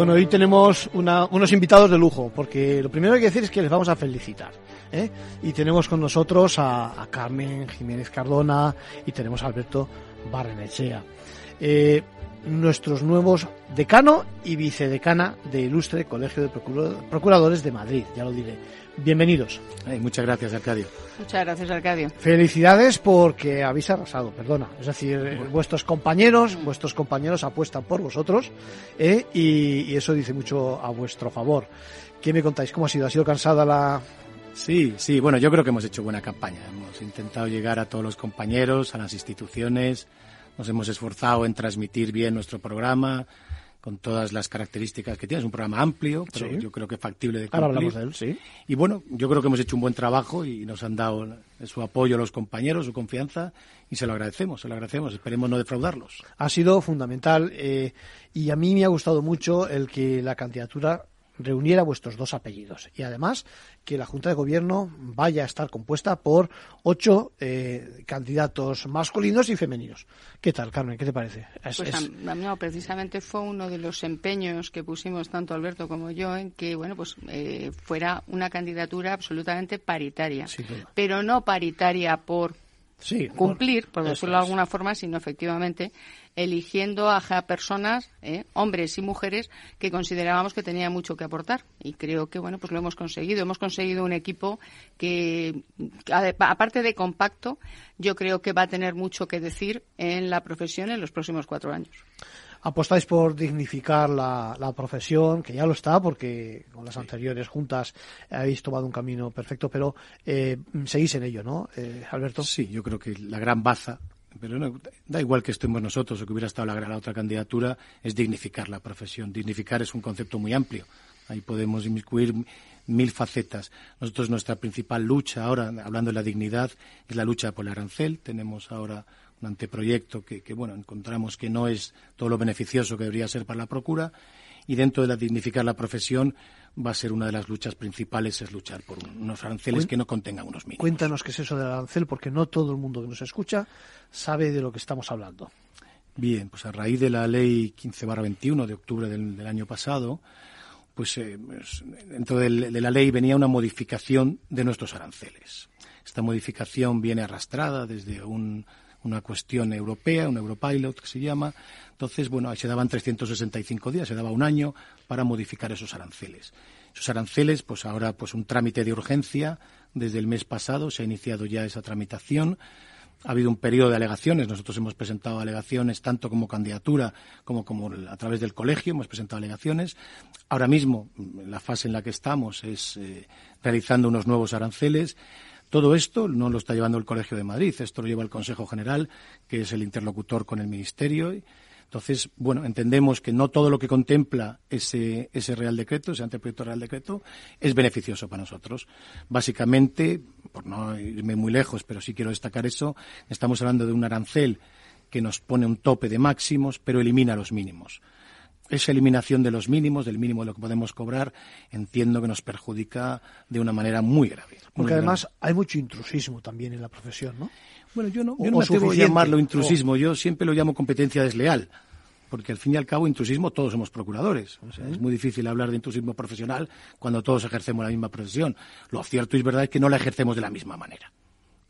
Bueno, hoy tenemos unos invitados de lujo, porque lo primero que hay que decir es que les vamos a felicitar. ¿eh? Y tenemos con nosotros a, Carmen Jiménez Cardona y tenemos a Alberto Barrenechea. Eh, nuestros nuevos decano y vicedecana de Ilustre Colegio de Procuradores de Madrid, ya lo diré. Bienvenidos. muchas gracias, Arcadio. Muchas gracias, Arcadio. Felicidades porque habéis arrasado, perdona. Es decir, vuestros compañeros, vuestros compañeros apuestan por vosotros ¿eh? y, eso dice mucho a vuestro favor. ¿Qué me contáis? ¿Cómo ha sido? ¿Ha sido cansada la, Sí, sí, bueno, yo creo que hemos hecho buena campaña. Hemos intentado llegar a todos los compañeros, a las instituciones, nos hemos esforzado en transmitir bien nuestro programa con todas las características que tiene. Es un programa amplio, pero yo creo que factible de cumplir. Ahora hablamos de él, sí. Y bueno, yo creo que hemos hecho un buen trabajo y nos han dado su apoyo a los compañeros, su confianza, y se lo agradecemos, se lo agradecemos. Esperemos no defraudarlos. Ha sido fundamental eh, y a mí me ha gustado mucho el que la candidatura reuniera vuestros dos apellidos y además que la Junta de Gobierno vaya a estar compuesta por ocho eh, candidatos masculinos y femeninos. ¿Qué tal, Carmen? ¿Qué te parece? pues A, precisamente fue uno de los empeños que pusimos tanto Alberto como yo en que bueno pues eh, fuera una candidatura absolutamente paritaria, pero no paritaria por cumplir, por decirlo de alguna forma, sino efectivamente eligiendo a personas, ¿eh? hombres y mujeres, que considerábamos que tenía mucho que aportar. Y creo que, bueno, pues lo hemos conseguido. Hemos conseguido un equipo que, aparte de compacto, yo creo que va a tener mucho que decir en la profesión en los próximos cuatro años apostáis por dignificar la, profesión, que ya lo está, porque con las anteriores juntas habéis tomado un camino perfecto, pero eh, seguís en ello, ¿no, eh, Alberto? Sí, yo creo que la gran baza pero no, da igual que estemos nosotros o que hubiera estado la, la, otra candidatura, es dignificar la profesión. Dignificar es un concepto muy amplio. Ahí podemos inmiscuir mil facetas. Nosotros nuestra principal lucha ahora, hablando de la dignidad, es la lucha por el arancel. Tenemos ahora un anteproyecto que, que bueno, encontramos que no es todo lo beneficioso que debería ser para la Procura y dentro de la dignificar la profesión va a ser una de las luchas principales es luchar por unos aranceles que no contengan unos mínimos. Cuéntanos qué es eso del arancel porque no todo el mundo que nos escucha sabe de lo que estamos hablando. Bien, pues a raíz de la ley 15-21 de octubre del, año pasado, pues, eh, pues dentro de la ley venía una modificación de nuestros aranceles. Esta modificación viene arrastrada desde un una cuestión europea, un Europilot que se llama. Entonces, bueno, se daban 365 días, se daba un año para modificar esos aranceles. Esos aranceles, pues ahora, pues un trámite de urgencia. Desde el mes pasado se ha iniciado ya esa tramitación. Ha habido un periodo de alegaciones. Nosotros hemos presentado alegaciones tanto como candidatura como, como a través del colegio. Hemos presentado alegaciones. Ahora mismo, la fase en la que estamos es eh, realizando unos nuevos aranceles. Todo esto no lo está llevando el Colegio de Madrid, esto lo lleva el Consejo General, que es el interlocutor con el Ministerio. Entonces, bueno, entendemos que no todo lo que contempla ese, ese Real Decreto, ese anteproyecto Real Decreto, es beneficioso para nosotros. Básicamente, por no irme muy lejos, pero sí quiero destacar eso, estamos hablando de un arancel que nos pone un tope de máximos, pero elimina los mínimos esa eliminación de los mínimos, del mínimo de lo que podemos cobrar, entiendo que nos perjudica de una manera muy grave. Porque además hay mucho intrusismo también en la profesión, ¿no? Bueno, yo no, yo no me atrevo a llamarlo intrusismo, yo siempre lo llamo competencia desleal. Porque al fin y al cabo, intrusismo, todos somos procuradores. O sea, Es muy difícil hablar de intrusismo profesional cuando todos ejercemos la misma profesión. Lo cierto y verdad es que no la ejercemos de la misma manera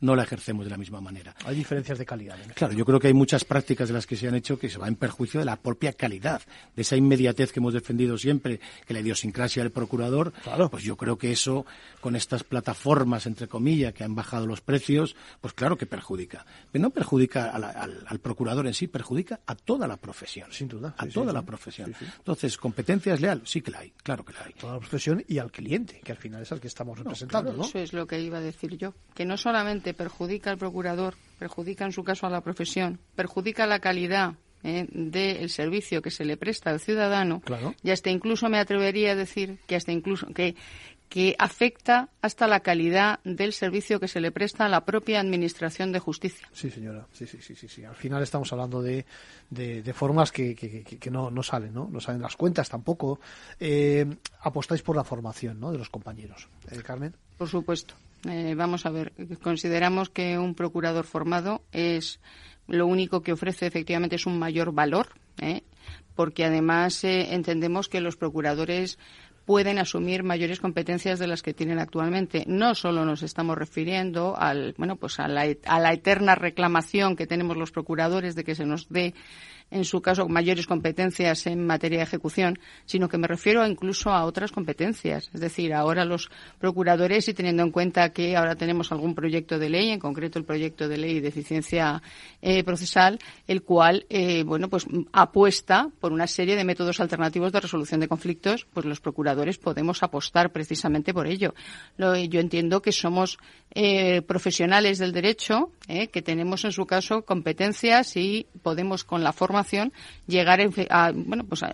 no la ejercemos de la misma manera. Hay diferencias de calidad. claro, yo creo que hay muchas prácticas de las que se han hecho que se van en perjuicio de la propia calidad, de esa inmediatez que hemos defendido siempre, que la idiosincrasia del procurador. Claro. Pues yo creo que eso, con estas plataformas, entre comillas, que han bajado los precios, pues claro que perjudica. Pero no perjudica al, procurador en sí, perjudica a toda la profesión. Sin duda. a toda la profesión. Entonces, ¿competencia es leal? Sí que la hay, claro que la hay. Toda la profesión y al cliente, que al final es al que estamos representando, ¿no? Eso es lo que iba a decir yo. Que no solamente perjudica al procurador, perjudica en su caso a la profesión, perjudica la calidad eh, del servicio que se le presta al ciudadano, y hasta incluso me atrevería a decir que hasta incluso que que afecta hasta la calidad del servicio que se le presta a la propia Administración de Justicia. Sí, señora. Sí, sí, sí, sí. Al final estamos hablando de, de, formas que, que, no, no, salen, ¿no? No salen las cuentas tampoco. Eh, apostáis por la formación, ¿no? De los compañeros. Eh, Carmen. Por supuesto. Eh, vamos a ver. Consideramos que un procurador formado es lo único que ofrece efectivamente es un mayor valor, porque además entendemos que los procuradores pueden asumir mayores competencias de las que tienen actualmente. No solo nos estamos refiriendo al, bueno, pues a la, a la eterna reclamación que tenemos los procuradores de que se nos dé en su caso, mayores competencias en materia de ejecución, sino que me refiero incluso a otras competencias. Es decir, ahora los procuradores, y teniendo en cuenta que ahora tenemos algún proyecto de ley, en concreto el proyecto de ley de eficiencia eh, procesal, el cual, eh, bueno, pues apuesta por una serie de métodos alternativos de resolución de conflictos, pues los procuradores podemos apostar precisamente por ello. yo entiendo que somos eh, profesionales del derecho, que tenemos en su caso competencias y podemos con la forma llegar a, bueno, pues a,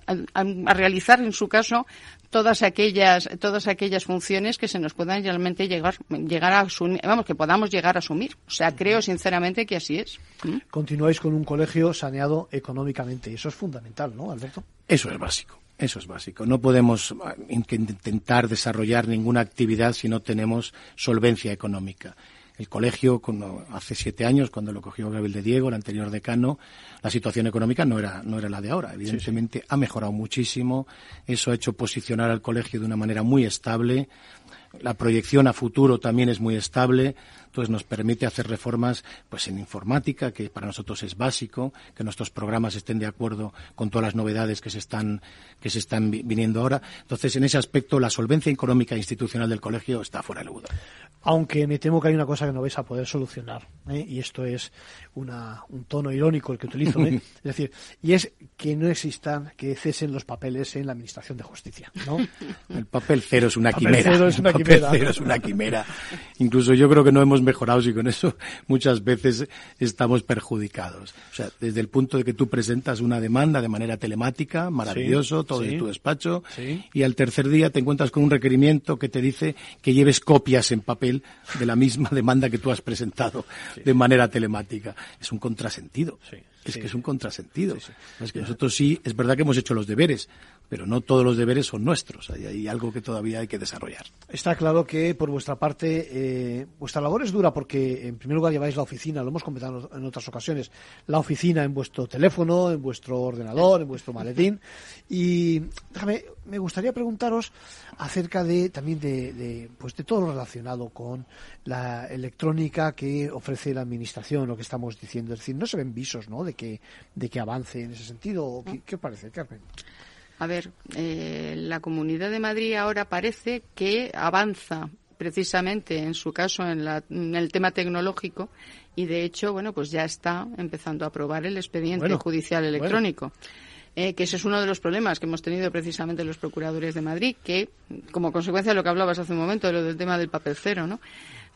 realizar en su caso todas aquellas todas aquellas funciones que se nos puedan realmente llegar llegar a asumir, vamos que podamos llegar a asumir o sea creo sinceramente que así es ¿Mm? continuáis con un colegio saneado económicamente y eso es fundamental no Alberto eso es básico eso es básico. No podemos ah, intentar desarrollar ninguna actividad si no tenemos solvencia económica. El colegio, hace siete años, cuando lo cogió Gabriel de Diego, el anterior decano, la situación económica no era, no era la de ahora. Evidentemente ha mejorado muchísimo. Eso ha hecho posicionar al colegio de una manera muy estable. La proyección a futuro también es muy estable pues nos permite hacer reformas pues en informática, que para nosotros es básico, que nuestros programas estén de acuerdo con todas las novedades que se están, que se están viniendo ahora. Entonces, en ese aspecto, la solvencia económica e institucional del colegio está fuera de duda. Aunque me temo que hay una cosa que no vais a poder solucionar, ¿eh? y esto es una, un tono irónico el que utilizo, ¿eh? es decir, y es que no existan, que cesen los papeles en la Administración de Justicia, ¿no? El papel cero es una quimera. Cero es una el papel cero es una quimera. Incluso yo creo que no hemos mejorados y con eso muchas veces estamos perjudicados. O sea, desde el punto de que tú presentas una demanda de manera telemática, maravilloso, todo en tu despacho, y al tercer día te encuentras con un requerimiento que te dice que lleves copias en papel de la misma demanda que tú has presentado de manera telemática. Es un contrasentido. Es que es un contrasentido. Es que nosotros sí, es verdad que hemos hecho los deberes, pero no todos los deberes son nuestros. Hay, hay algo que todavía hay que desarrollar. Está claro que por vuestra parte, eh, vuestra labor es dura porque en primer lugar lleváis la oficina, lo hemos comentado en otras ocasiones, la oficina en vuestro teléfono, en vuestro ordenador, en vuestro maletín. Y déjame, me gustaría preguntaros acerca de también de, de, pues de todo lo relacionado con la electrónica que ofrece la administración, lo que estamos diciendo. Es decir, no se ven visos, ¿no? De que, de que avance en ese sentido. ¿Qué, qué parece, Carmen? A ver, eh, la Comunidad de Madrid ahora parece que avanza precisamente en su caso en, el tema tecnológico y de hecho, bueno, pues ya está empezando a aprobar el expediente judicial electrónico. Eh, que ese es uno de los problemas que hemos tenido precisamente los procuradores de Madrid, que como consecuencia de lo que hablabas hace un momento, de lo del tema del papel cero, ¿no?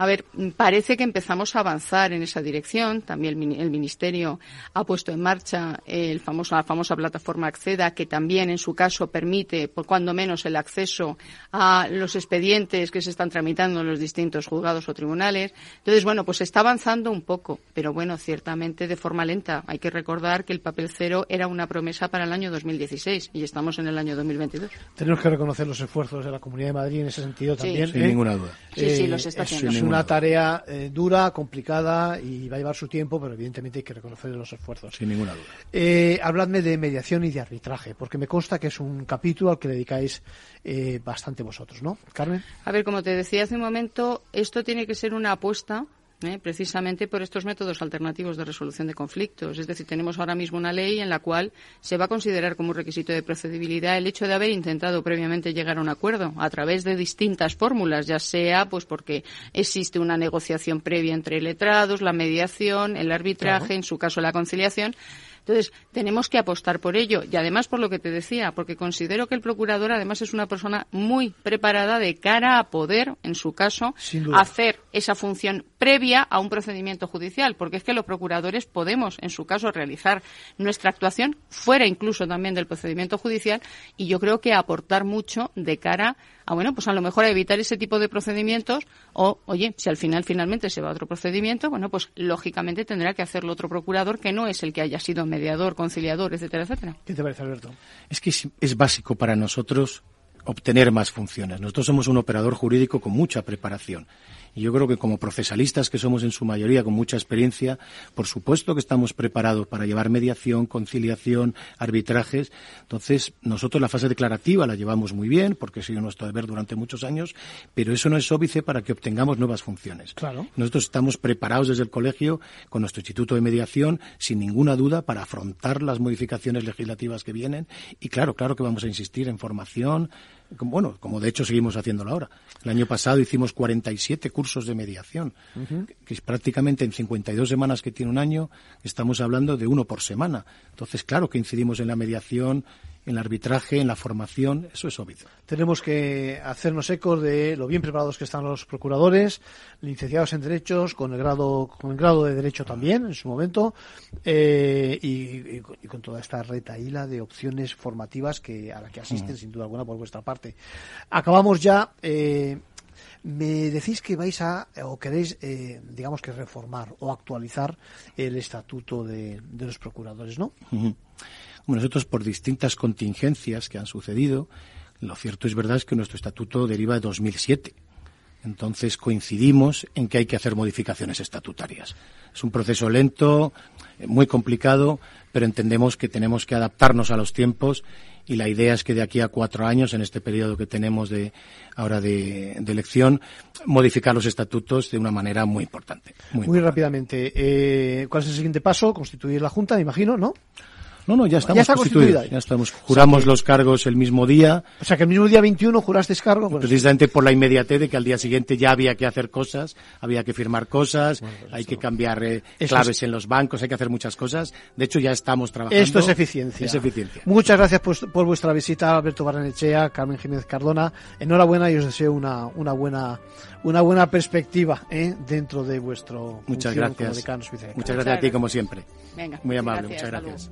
A ver, parece que empezamos a avanzar en esa dirección. También el Ministerio ha puesto en marcha el famoso, la famosa plataforma Acceda, que también en su caso permite, por cuando menos, el acceso a los expedientes que se están tramitando en los distintos juzgados o tribunales. Entonces, bueno, pues está avanzando un poco, pero bueno, ciertamente de forma lenta. Hay que recordar que el papel cero era una promesa para el año 2016 y estamos en el año 2022. Tenemos que reconocer los esfuerzos de la Comunidad de Madrid en ese sentido también. Sin ninguna duda. Sí, sí, los está haciendo una tarea eh, dura, complicada y va a llevar su tiempo, pero evidentemente hay que reconocer los esfuerzos. Sin ninguna duda. Eh, habladme de mediación y de arbitraje, porque me consta que es un capítulo al que dedicáis eh, bastante vosotros, ¿no? Carmen. A ver, como te decía hace un momento, esto tiene que ser una apuesta ¿eh? precisamente por estos métodos alternativos de resolución de conflictos. Es decir, tenemos ahora mismo una ley en la cual se va a considerar como un requisito de procedibilidad el hecho de haber intentado previamente llegar a un acuerdo a través de distintas fórmulas, ya sea pues porque existe una negociación previa entre letrados, la mediación, el arbitraje, en su caso la conciliación entonces, tenemos que apostar por ello. Y además, por lo que te decía, porque considero que el procurador, además, es una persona muy preparada de cara a poder, en su caso, hacer esa función previa a un procedimiento judicial. Porque es que los procuradores podemos, en su caso, realizar nuestra actuación fuera incluso también del procedimiento judicial y yo creo que aportar mucho de cara a bueno, pues a lo mejor a evitar ese tipo de procedimientos o, oye, si al final finalmente se va a otro procedimiento, bueno, pues lógicamente tendrá que hacerlo otro procurador que no es el que haya sido mediador, conciliador, etcétera, etcétera. ¿Qué te parece, Alberto? Es que es básico para nosotros obtener más funciones. Nosotros somos un operador jurídico con mucha preparación y yo creo que como procesalistas, que somos en su mayoría con mucha experiencia, por supuesto que estamos preparados para llevar mediación, conciliación, arbitrajes. Entonces, nosotros la fase declarativa la llevamos muy bien, porque ha sido nuestro deber durante muchos años, pero eso no es óbice para que obtengamos nuevas funciones. Claro. Nosotros estamos preparados desde el colegio con nuestro Instituto de Mediación, sin ninguna duda, para afrontar las modificaciones legislativas que vienen. Y claro, claro que vamos a insistir en formación, bueno, como de hecho seguimos haciéndolo ahora. El año pasado hicimos 47 cursos de mediación, que es prácticamente en 52 semanas que tiene un año, estamos hablando de uno por semana. Entonces, claro que incidimos en la mediación, en el arbitraje, en la formación, eso es obvio. Tenemos que hacernos ecos de lo bien preparados que están los procuradores, licenciados en derechos, con el grado, con el grado de derecho también en su momento, eh, y, con toda esta retaíla de opciones formativas que a la que asisten sin duda alguna por vuestra parte. Acabamos ya. Eh, me decís que vais a, o queréis, eh, digamos que reformar o actualizar el estatuto de, los procuradores, ¿no? nosotros por distintas contingencias que han sucedido, lo cierto es verdad es que nuestro estatuto deriva de 2007. Entonces coincidimos en que hay que hacer modificaciones estatutarias. Es un proceso lento, muy complicado, pero entendemos que tenemos que adaptarnos a los tiempos y la idea es que de aquí a cuatro años, en este periodo que tenemos de ahora de, elección, modificar los estatutos de una manera muy importante. Muy, rápidamente, eh, ¿cuál es el siguiente paso? Constituir la Junta, me imagino, ¿no? No, no, ya estamos ya está constituida. Ya estamos. Juramos los cargos el mismo día. O sea, que el mismo día 21 juraste cargo. Precisamente por la inmediatez de que al día siguiente ya había que hacer cosas, había que firmar cosas, pues hay que cambiar eh, claves en los bancos, hay que hacer muchas cosas. De hecho, ya estamos trabajando. Esto es eficiencia. Es eficiencia. Muchas gracias por, vuestra visita, Alberto Barrenechea, Carmen Jiménez Cardona. Enhorabuena y os deseo una, una buena una buena perspectiva ¿eh? dentro de vuestro muchas gracias muchas gracias a ti como siempre Venga, muy amable muchas gracias.